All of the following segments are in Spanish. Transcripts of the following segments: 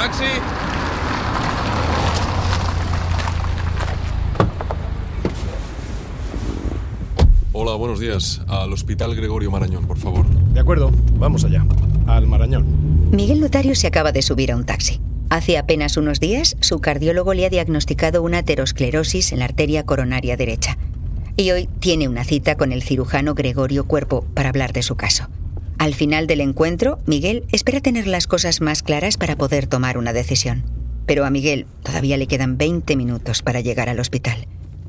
¡Taxi! Hola, buenos días. Al Hospital Gregorio Marañón, por favor. De acuerdo, vamos allá. Al Marañón. Miguel Notario se acaba de subir a un taxi. Hace apenas unos días, su cardiólogo le ha diagnosticado una aterosclerosis en la arteria coronaria derecha. Y hoy tiene una cita con el cirujano Gregorio Cuerpo para hablar de su caso. Al final del encuentro, Miguel espera tener las cosas más claras para poder tomar una decisión. Pero a Miguel todavía le quedan 20 minutos para llegar al hospital.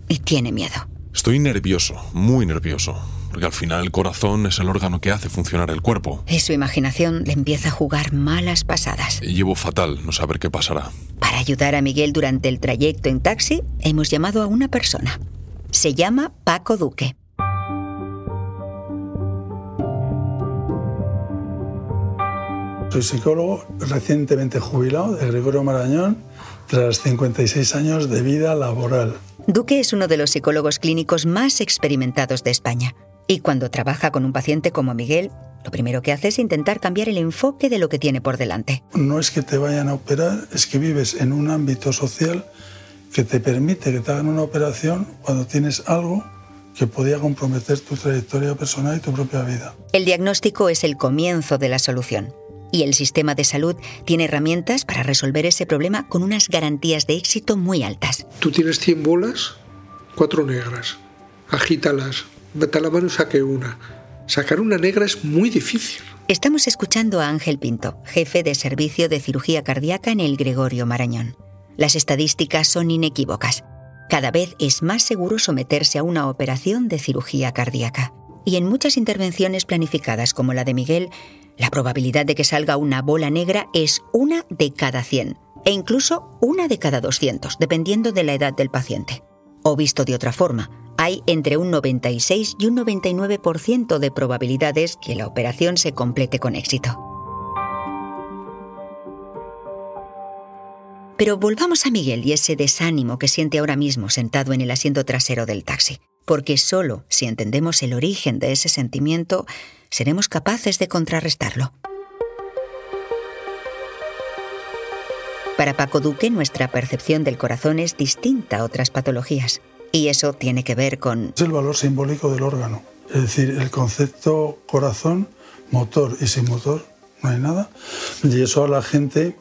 Y tiene miedo. Estoy nervioso, muy nervioso, porque al final el corazón es el órgano que hace funcionar el cuerpo. Y su imaginación le empieza a jugar malas pasadas. Y llevo fatal no saber qué pasará. Para ayudar a Miguel durante el trayecto en taxi, hemos llamado a una persona. Se llama Paco Duque. Soy psicólogo recientemente jubilado de Gregorio Marañón tras 56 años de vida laboral. Duque es uno de los psicólogos clínicos más experimentados de España. Y cuando trabaja con un paciente como Miguel, lo primero que hace es intentar cambiar el enfoque de lo que tiene por delante. No es que te vayan a operar, es que vives en un ámbito social que te permite que te hagan una operación cuando tienes algo que podía comprometer tu trayectoria personal y tu propia vida. El diagnóstico es el comienzo de la solución y el sistema de salud tiene herramientas para resolver ese problema con unas garantías de éxito muy altas. Tú tienes 100 bolas, cuatro negras. Agítalas, vete a la mano y saque una. Sacar una negra es muy difícil. Estamos escuchando a Ángel Pinto, jefe de servicio de cirugía cardíaca en el Gregorio Marañón. Las estadísticas son inequívocas. Cada vez es más seguro someterse a una operación de cirugía cardíaca. Y en muchas intervenciones planificadas como la de Miguel, la probabilidad de que salga una bola negra es una de cada 100 e incluso una de cada 200, dependiendo de la edad del paciente. O visto de otra forma, hay entre un 96 y un 99% de probabilidades que la operación se complete con éxito. Pero volvamos a Miguel y ese desánimo que siente ahora mismo sentado en el asiento trasero del taxi, porque solo si entendemos el origen de ese sentimiento, seremos capaces de contrarrestarlo. Para Paco Duque, nuestra percepción del corazón es distinta a otras patologías. Y eso tiene que ver con... Es el valor simbólico del órgano. Es decir, el concepto corazón, motor y sin motor no hay nada. Y eso a la gente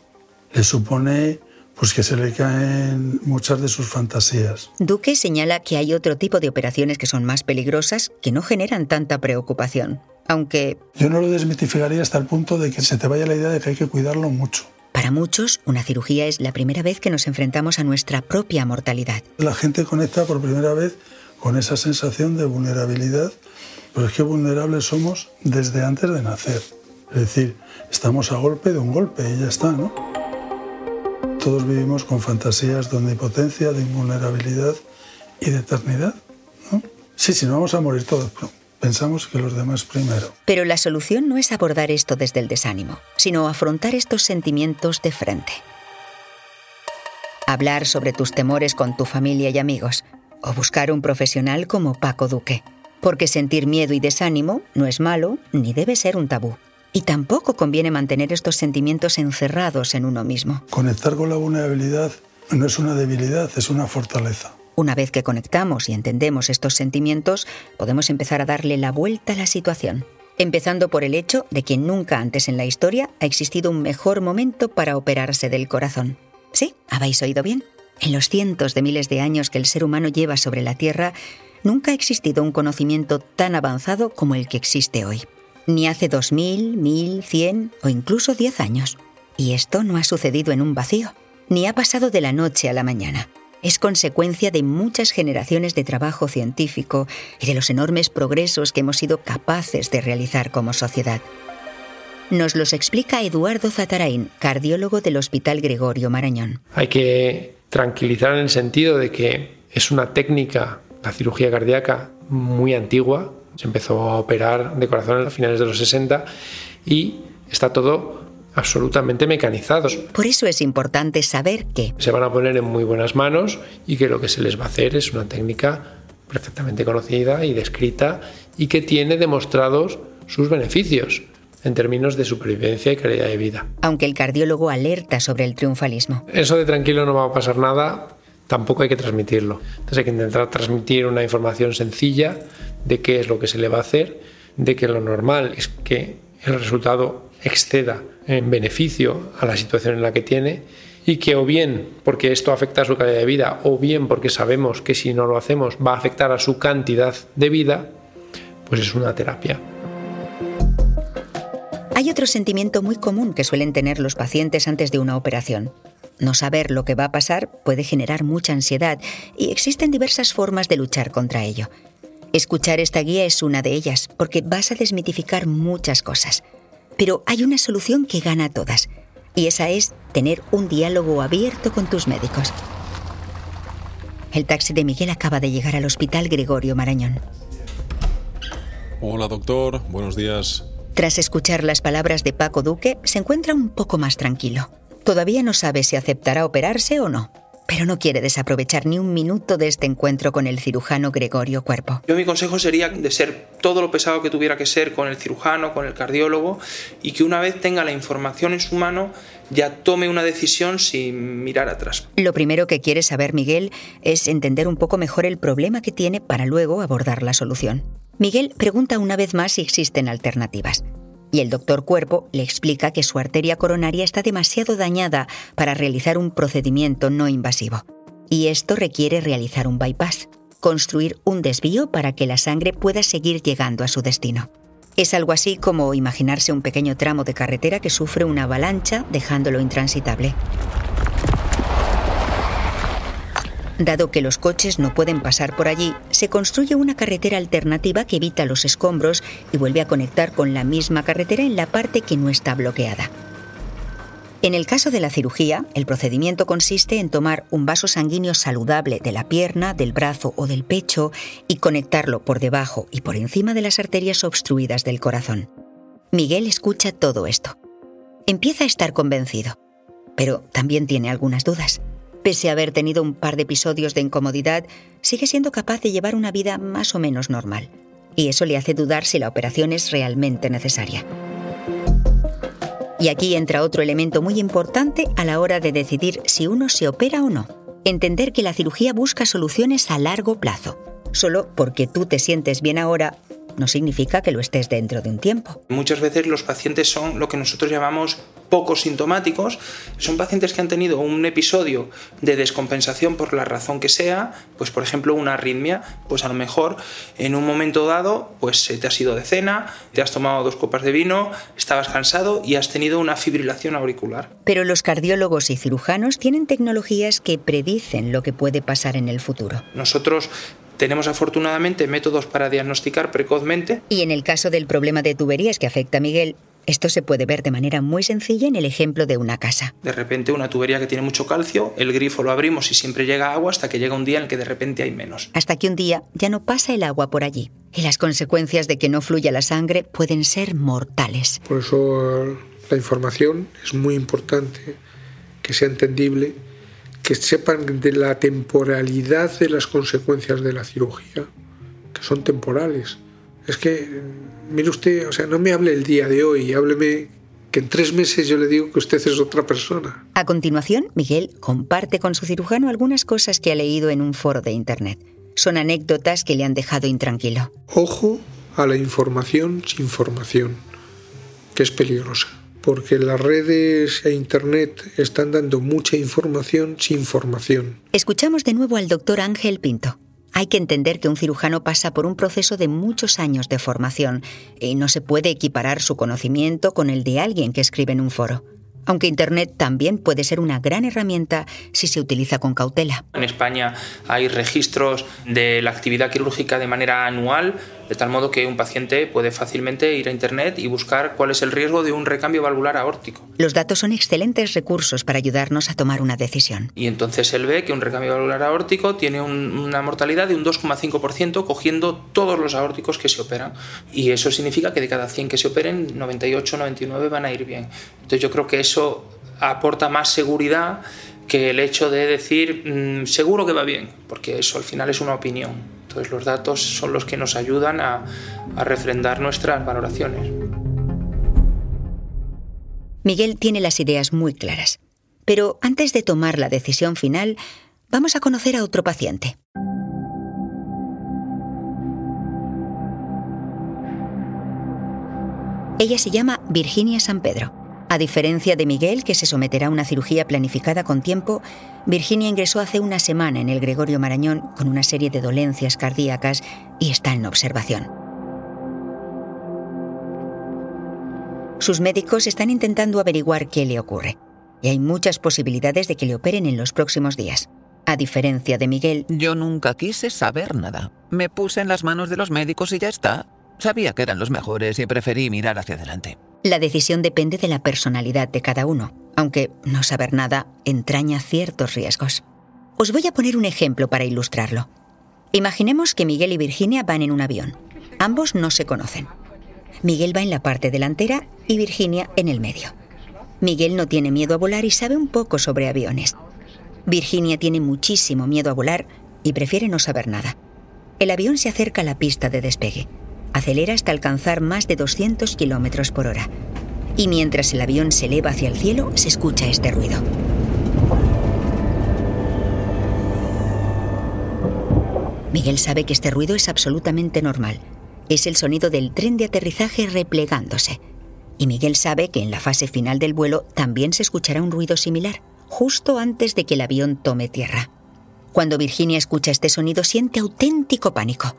le supone pues que se le caen muchas de sus fantasías. Duque señala que hay otro tipo de operaciones que son más peligrosas que no generan tanta preocupación, aunque... Yo no lo desmitificaría hasta el punto de que se te vaya la idea de que hay que cuidarlo mucho. Para muchos, una cirugía es la primera vez que nos enfrentamos a nuestra propia mortalidad. La gente conecta por primera vez con esa sensación de vulnerabilidad, pero es que vulnerables somos desde antes de nacer. Es decir, estamos a golpe de un golpe y ya está, ¿no? Todos vivimos con fantasías de omnipotencia, de invulnerabilidad y de eternidad. ¿no? Sí, sí, no vamos a morir todos, pero pensamos que los demás primero. Pero la solución no es abordar esto desde el desánimo, sino afrontar estos sentimientos de frente. Hablar sobre tus temores con tu familia y amigos, o buscar un profesional como Paco Duque. Porque sentir miedo y desánimo no es malo ni debe ser un tabú. Y tampoco conviene mantener estos sentimientos encerrados en uno mismo. Conectar con la vulnerabilidad no es una debilidad, es una fortaleza. Una vez que conectamos y entendemos estos sentimientos, podemos empezar a darle la vuelta a la situación. Empezando por el hecho de que nunca antes en la historia ha existido un mejor momento para operarse del corazón. Sí, habéis oído bien. En los cientos de miles de años que el ser humano lleva sobre la Tierra, nunca ha existido un conocimiento tan avanzado como el que existe hoy ni hace 2000, 1000, 100 o incluso 10 años. Y esto no ha sucedido en un vacío, ni ha pasado de la noche a la mañana. Es consecuencia de muchas generaciones de trabajo científico y de los enormes progresos que hemos sido capaces de realizar como sociedad. Nos los explica Eduardo Zatarain, cardiólogo del Hospital Gregorio Marañón. Hay que tranquilizar en el sentido de que es una técnica, la cirugía cardíaca, muy antigua, se empezó a operar de corazón a finales de los 60 y está todo absolutamente mecanizado. Por eso es importante saber que se van a poner en muy buenas manos y que lo que se les va a hacer es una técnica perfectamente conocida y descrita y que tiene demostrados sus beneficios. en términos de supervivencia y calidad de vida. Aunque el cardiólogo alerta sobre el triunfalismo. Eso de tranquilo no va a pasar nada, tampoco hay que transmitirlo. Entonces hay que intentar transmitir una información sencilla de qué es lo que se le va a hacer, de que lo normal es que el resultado exceda en beneficio a la situación en la que tiene y que o bien porque esto afecta a su calidad de vida o bien porque sabemos que si no lo hacemos va a afectar a su cantidad de vida, pues es una terapia. Hay otro sentimiento muy común que suelen tener los pacientes antes de una operación. No saber lo que va a pasar puede generar mucha ansiedad y existen diversas formas de luchar contra ello. Escuchar esta guía es una de ellas, porque vas a desmitificar muchas cosas. Pero hay una solución que gana a todas, y esa es tener un diálogo abierto con tus médicos. El taxi de Miguel acaba de llegar al hospital Gregorio Marañón. Hola doctor, buenos días. Tras escuchar las palabras de Paco Duque, se encuentra un poco más tranquilo. Todavía no sabe si aceptará operarse o no pero no quiere desaprovechar ni un minuto de este encuentro con el cirujano Gregorio Cuerpo. Yo mi consejo sería de ser todo lo pesado que tuviera que ser con el cirujano, con el cardiólogo, y que una vez tenga la información en su mano, ya tome una decisión sin mirar atrás. Lo primero que quiere saber Miguel es entender un poco mejor el problema que tiene para luego abordar la solución. Miguel pregunta una vez más si existen alternativas y el doctor Cuerpo le explica que su arteria coronaria está demasiado dañada para realizar un procedimiento no invasivo. Y esto requiere realizar un bypass, construir un desvío para que la sangre pueda seguir llegando a su destino. Es algo así como imaginarse un pequeño tramo de carretera que sufre una avalancha dejándolo intransitable. Dado que los coches no pueden pasar por allí, se construye una carretera alternativa que evita los escombros y vuelve a conectar con la misma carretera en la parte que no está bloqueada. En el caso de la cirugía, el procedimiento consiste en tomar un vaso sanguíneo saludable de la pierna, del brazo o del pecho y conectarlo por debajo y por encima de las arterias obstruidas del corazón. Miguel escucha todo esto. Empieza a estar convencido, pero también tiene algunas dudas. Pese a haber tenido un par de episodios de incomodidad, sigue siendo capaz de llevar una vida más o menos normal. Y eso le hace dudar si la operación es realmente necesaria. Y aquí entra otro elemento muy importante a la hora de decidir si uno se opera o no. Entender que la cirugía busca soluciones a largo plazo. Solo porque tú te sientes bien ahora no significa que lo estés dentro de un tiempo. Muchas veces los pacientes son lo que nosotros llamamos poco sintomáticos. Son pacientes que han tenido un episodio de descompensación por la razón que sea, pues por ejemplo una arritmia, pues a lo mejor en un momento dado pues te has ido de cena, te has tomado dos copas de vino, estabas cansado y has tenido una fibrilación auricular. Pero los cardiólogos y cirujanos tienen tecnologías que predicen lo que puede pasar en el futuro. Nosotros tenemos afortunadamente métodos para diagnosticar precozmente. Y en el caso del problema de tuberías que afecta a Miguel, esto se puede ver de manera muy sencilla en el ejemplo de una casa. De repente una tubería que tiene mucho calcio, el grifo lo abrimos y siempre llega agua hasta que llega un día en el que de repente hay menos. Hasta que un día ya no pasa el agua por allí. Y las consecuencias de que no fluya la sangre pueden ser mortales. Por eso la información es muy importante, que sea entendible que sepan de la temporalidad de las consecuencias de la cirugía, que son temporales. Es que, mire usted, o sea, no me hable el día de hoy, hábleme que en tres meses yo le digo que usted es otra persona. A continuación, Miguel comparte con su cirujano algunas cosas que ha leído en un foro de Internet. Son anécdotas que le han dejado intranquilo. Ojo a la información sin formación, que es peligrosa porque las redes e Internet están dando mucha información sin formación. Escuchamos de nuevo al doctor Ángel Pinto. Hay que entender que un cirujano pasa por un proceso de muchos años de formación y no se puede equiparar su conocimiento con el de alguien que escribe en un foro aunque Internet también puede ser una gran herramienta si se utiliza con cautela. En España hay registros de la actividad quirúrgica de manera anual, de tal modo que un paciente puede fácilmente ir a Internet y buscar cuál es el riesgo de un recambio valvular aórtico. Los datos son excelentes recursos para ayudarnos a tomar una decisión. Y entonces él ve que un recambio valvular aórtico tiene una mortalidad de un 2,5% cogiendo todos los aórticos que se operan. Y eso significa que de cada 100 que se operen, 98, 99 van a ir bien. Entonces yo creo que eso aporta más seguridad que el hecho de decir mm, seguro que va bien, porque eso al final es una opinión. Entonces los datos son los que nos ayudan a, a refrendar nuestras valoraciones. Miguel tiene las ideas muy claras. Pero antes de tomar la decisión final, vamos a conocer a otro paciente. Ella se llama Virginia San Pedro. A diferencia de Miguel, que se someterá a una cirugía planificada con tiempo, Virginia ingresó hace una semana en el Gregorio Marañón con una serie de dolencias cardíacas y está en observación. Sus médicos están intentando averiguar qué le ocurre y hay muchas posibilidades de que le operen en los próximos días. A diferencia de Miguel, yo nunca quise saber nada. Me puse en las manos de los médicos y ya está. Sabía que eran los mejores y preferí mirar hacia adelante. La decisión depende de la personalidad de cada uno, aunque no saber nada entraña ciertos riesgos. Os voy a poner un ejemplo para ilustrarlo. Imaginemos que Miguel y Virginia van en un avión. Ambos no se conocen. Miguel va en la parte delantera y Virginia en el medio. Miguel no tiene miedo a volar y sabe un poco sobre aviones. Virginia tiene muchísimo miedo a volar y prefiere no saber nada. El avión se acerca a la pista de despegue. Acelera hasta alcanzar más de 200 kilómetros por hora. Y mientras el avión se eleva hacia el cielo, se escucha este ruido. Miguel sabe que este ruido es absolutamente normal. Es el sonido del tren de aterrizaje replegándose. Y Miguel sabe que en la fase final del vuelo también se escuchará un ruido similar, justo antes de que el avión tome tierra. Cuando Virginia escucha este sonido siente auténtico pánico.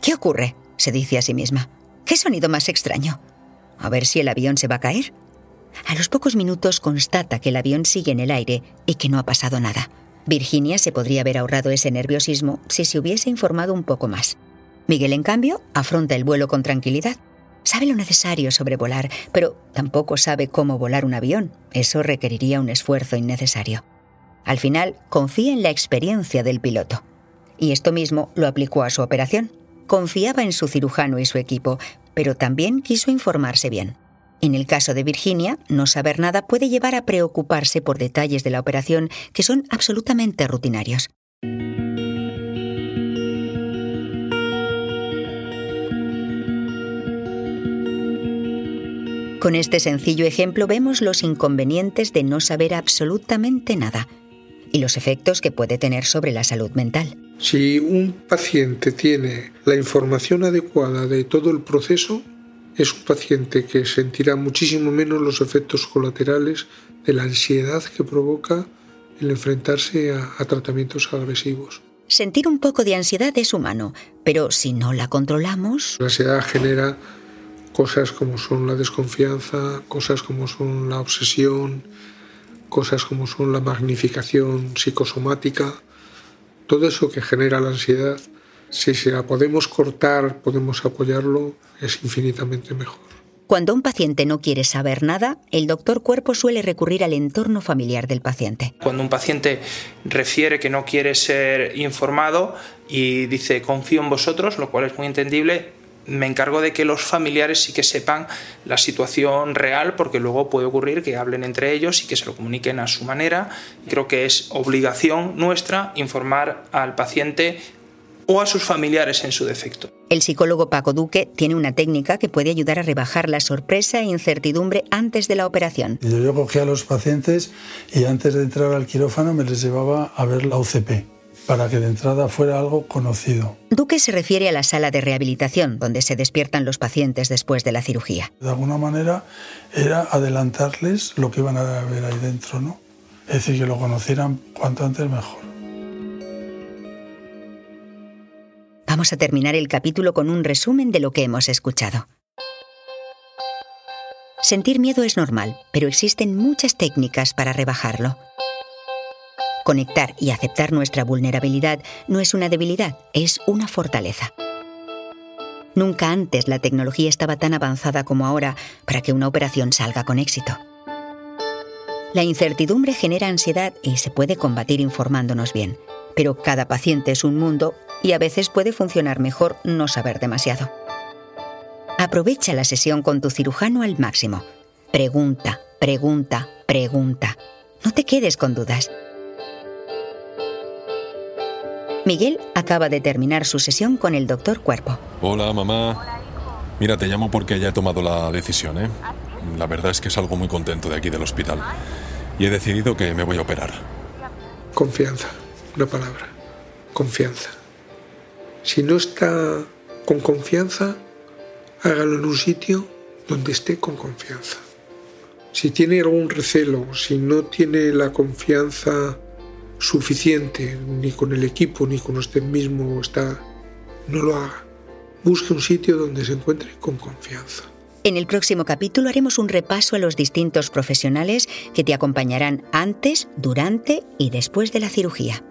¿Qué ocurre? Se dice a sí misma. ¿Qué sonido más extraño? A ver si el avión se va a caer. A los pocos minutos constata que el avión sigue en el aire y que no ha pasado nada. Virginia se podría haber ahorrado ese nerviosismo si se hubiese informado un poco más. Miguel, en cambio, afronta el vuelo con tranquilidad. Sabe lo necesario sobre volar, pero tampoco sabe cómo volar un avión. Eso requeriría un esfuerzo innecesario. Al final, confía en la experiencia del piloto. Y esto mismo lo aplicó a su operación. Confiaba en su cirujano y su equipo, pero también quiso informarse bien. En el caso de Virginia, no saber nada puede llevar a preocuparse por detalles de la operación que son absolutamente rutinarios. Con este sencillo ejemplo vemos los inconvenientes de no saber absolutamente nada y los efectos que puede tener sobre la salud mental. Si un paciente tiene la información adecuada de todo el proceso, es un paciente que sentirá muchísimo menos los efectos colaterales de la ansiedad que provoca el enfrentarse a, tratamientos agresivos. Sentir un poco de ansiedad es humano, pero si no la controlamos... La ansiedad genera cosas como son la desconfianza, cosas como son la obsesión, cosas como son la magnificación psicosomática, todo eso que genera la ansiedad, si se la podemos cortar, podemos apoyarlo, es infinitamente mejor. Cuando un paciente no quiere saber nada, el doctor cuerpo suele recurrir al entorno familiar del paciente. Cuando un paciente refiere que no quiere ser informado y dice confío en vosotros, lo cual es muy entendible, me encargo de que los familiares sí que sepan la situación real, porque luego puede ocurrir que hablen entre ellos y que se lo comuniquen a su manera. Creo que es obligación nuestra informar al paciente o a sus familiares en su defecto. El psicólogo Paco Duque tiene una técnica que puede ayudar a rebajar la sorpresa e incertidumbre antes de la operación. Yo cogía a los pacientes y antes de entrar al quirófano me les llevaba a ver la UCP para que de entrada fuera algo conocido. Duque se refiere a la sala de rehabilitación, donde se despiertan los pacientes después de la cirugía. De alguna manera era adelantarles lo que iban a ver ahí dentro, ¿no? Es decir, que lo conocieran cuanto antes mejor. Vamos a terminar el capítulo con un resumen de lo que hemos escuchado. Sentir miedo es normal, pero existen muchas técnicas para rebajarlo. Conectar y aceptar nuestra vulnerabilidad no es una debilidad, es una fortaleza. Nunca antes la tecnología estaba tan avanzada como ahora para que una operación salga con éxito. La incertidumbre genera ansiedad y se puede combatir informándonos bien, pero cada paciente es un mundo y a veces puede funcionar mejor no saber demasiado. Aprovecha la sesión con tu cirujano al máximo. Pregunta, pregunta, pregunta. No te quedes con dudas. Miguel acaba de terminar su sesión con el doctor Cuerpo. Hola, mamá. Mira, te llamo porque ya he tomado la decisión, ¿eh? La verdad es que salgo muy contento de aquí del hospital. Y he decidido que me voy a operar. Confianza, una palabra. Confianza. Si no está con confianza, hágalo en un sitio donde esté con confianza. Si tiene algún recelo, si no tiene la confianza suficiente ni con el equipo ni con usted mismo, está, no lo haga. Busque un sitio donde se encuentre con confianza. En el próximo capítulo haremos un repaso a los distintos profesionales que te acompañarán antes, durante y después de la cirugía.